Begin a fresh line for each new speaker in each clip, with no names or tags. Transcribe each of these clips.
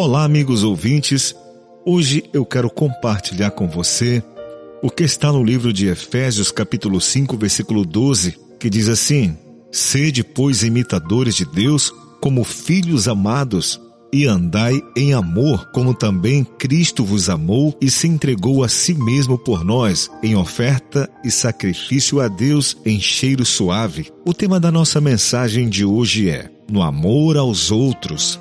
Olá, amigos ouvintes. Hoje eu quero compartilhar com você o que está no livro de Efésios, capítulo 5, versículo 12, que diz assim: Sede, pois, imitadores de Deus, como filhos amados, e andai em amor, como também Cristo vos amou e se entregou a si mesmo por nós, em oferta e sacrifício a Deus em cheiro suave. O tema da nossa mensagem de hoje é: No amor aos outros.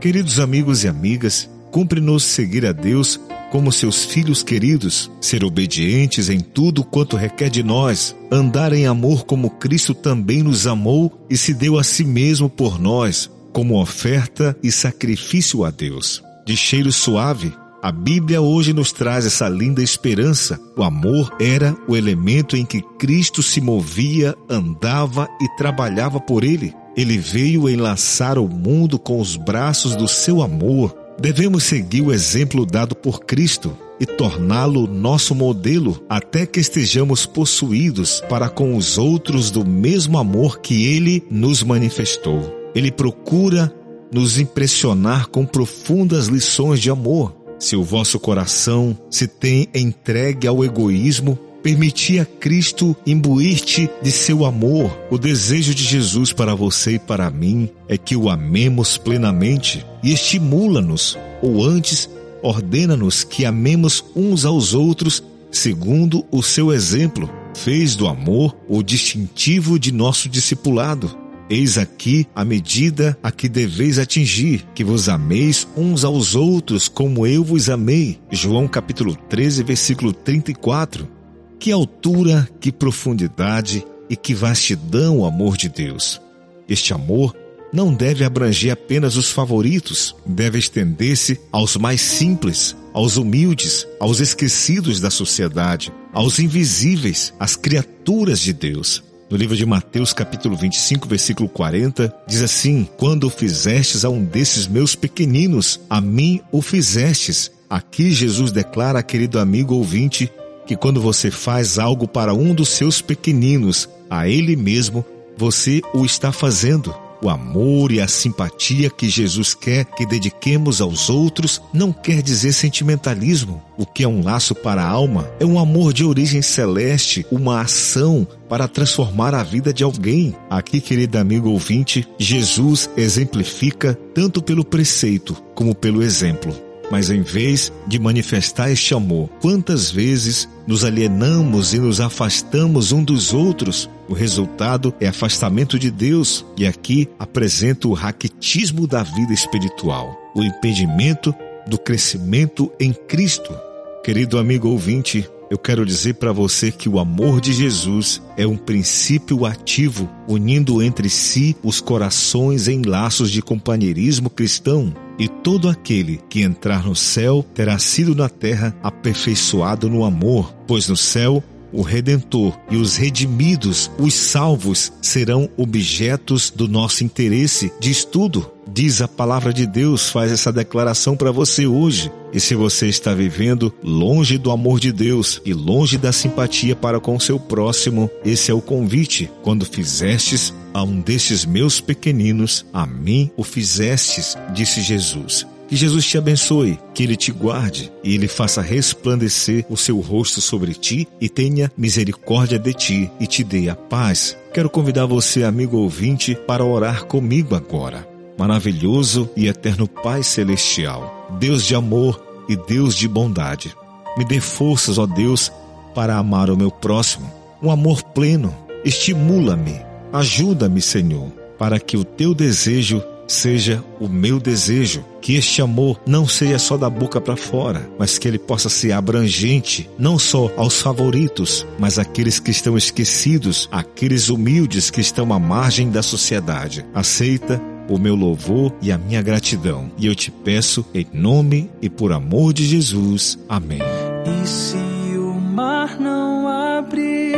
Queridos amigos e amigas, cumpre-nos seguir a Deus como seus filhos queridos, ser obedientes em tudo quanto requer de nós, andar em amor como Cristo também nos amou e se deu a si mesmo por nós, como oferta e sacrifício a Deus. De cheiro suave, a Bíblia hoje nos traz essa linda esperança. O amor era o elemento em que Cristo se movia, andava e trabalhava por ele. Ele veio enlaçar o mundo com os braços do seu amor. Devemos seguir o exemplo dado por Cristo e torná-lo nosso modelo até que estejamos possuídos para com os outros do mesmo amor que ele nos manifestou. Ele procura nos impressionar com profundas lições de amor. Se o vosso coração se tem entregue ao egoísmo, Permitir a Cristo imbuir-te de seu amor. O desejo de Jesus para você e para mim é que o amemos plenamente e estimula-nos, ou antes, ordena-nos que amemos uns aos outros segundo o seu exemplo. Fez do amor o distintivo de nosso discipulado. Eis aqui a medida a que deveis atingir, que vos ameis uns aos outros como eu vos amei. João capítulo 13, versículo 34. Que altura, que profundidade e que vastidão o amor de Deus. Este amor não deve abranger apenas os favoritos, deve estender-se aos mais simples, aos humildes, aos esquecidos da sociedade, aos invisíveis, às criaturas de Deus. No livro de Mateus, capítulo 25, versículo 40, diz assim: Quando o fizestes a um desses meus pequeninos, a mim o fizestes. Aqui Jesus declara, querido amigo ouvinte, que quando você faz algo para um dos seus pequeninos, a ele mesmo, você o está fazendo. O amor e a simpatia que Jesus quer que dediquemos aos outros não quer dizer sentimentalismo. O que é um laço para a alma é um amor de origem celeste, uma ação para transformar a vida de alguém. Aqui, querido amigo ouvinte, Jesus exemplifica tanto pelo preceito como pelo exemplo. Mas em vez de manifestar este amor, quantas vezes nos alienamos e nos afastamos um dos outros? O resultado é afastamento de Deus, e aqui apresenta o raquitismo da vida espiritual, o impedimento do crescimento em Cristo. Querido amigo ouvinte, eu quero dizer para você que o amor de Jesus é um princípio ativo, unindo entre si os corações em laços de companheirismo cristão. E todo aquele que entrar no céu terá sido na terra aperfeiçoado no amor, pois no céu o Redentor e os redimidos, os salvos, serão objetos do nosso interesse de estudo. Diz a palavra de Deus, faz essa declaração para você hoje. E se você está vivendo longe do amor de Deus e longe da simpatia para com o seu próximo, esse é o convite. Quando fizestes a um destes meus pequeninos, a mim o fizestes, disse Jesus. Que Jesus te abençoe, que Ele te guarde e Ele faça resplandecer o seu rosto sobre ti e tenha misericórdia de ti e te dê a paz. Quero convidar você, amigo ouvinte, para orar comigo agora. Maravilhoso e eterno Pai Celestial, Deus de amor e Deus de bondade. Me dê forças, ó Deus, para amar o meu próximo. Um amor pleno. Estimula-me. Ajuda-me, Senhor, para que o teu desejo seja o meu desejo que este amor não seja só da boca para fora, mas que ele possa ser abrangente não só aos favoritos, mas aqueles que estão esquecidos, aqueles humildes que estão à margem da sociedade. Aceita o meu louvor e a minha gratidão. E eu te peço em nome e por amor de Jesus. Amém.
E se o mar não abrir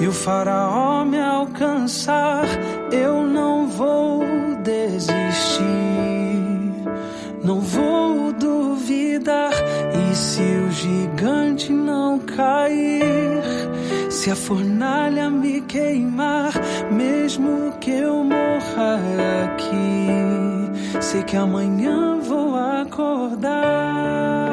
e o faraó me alcançar, eu não vou desistir, não vou duvidar. E se o gigante não cair, se a fornalha me queimar, mesmo que eu morra aqui sei que amanhã vou acordar.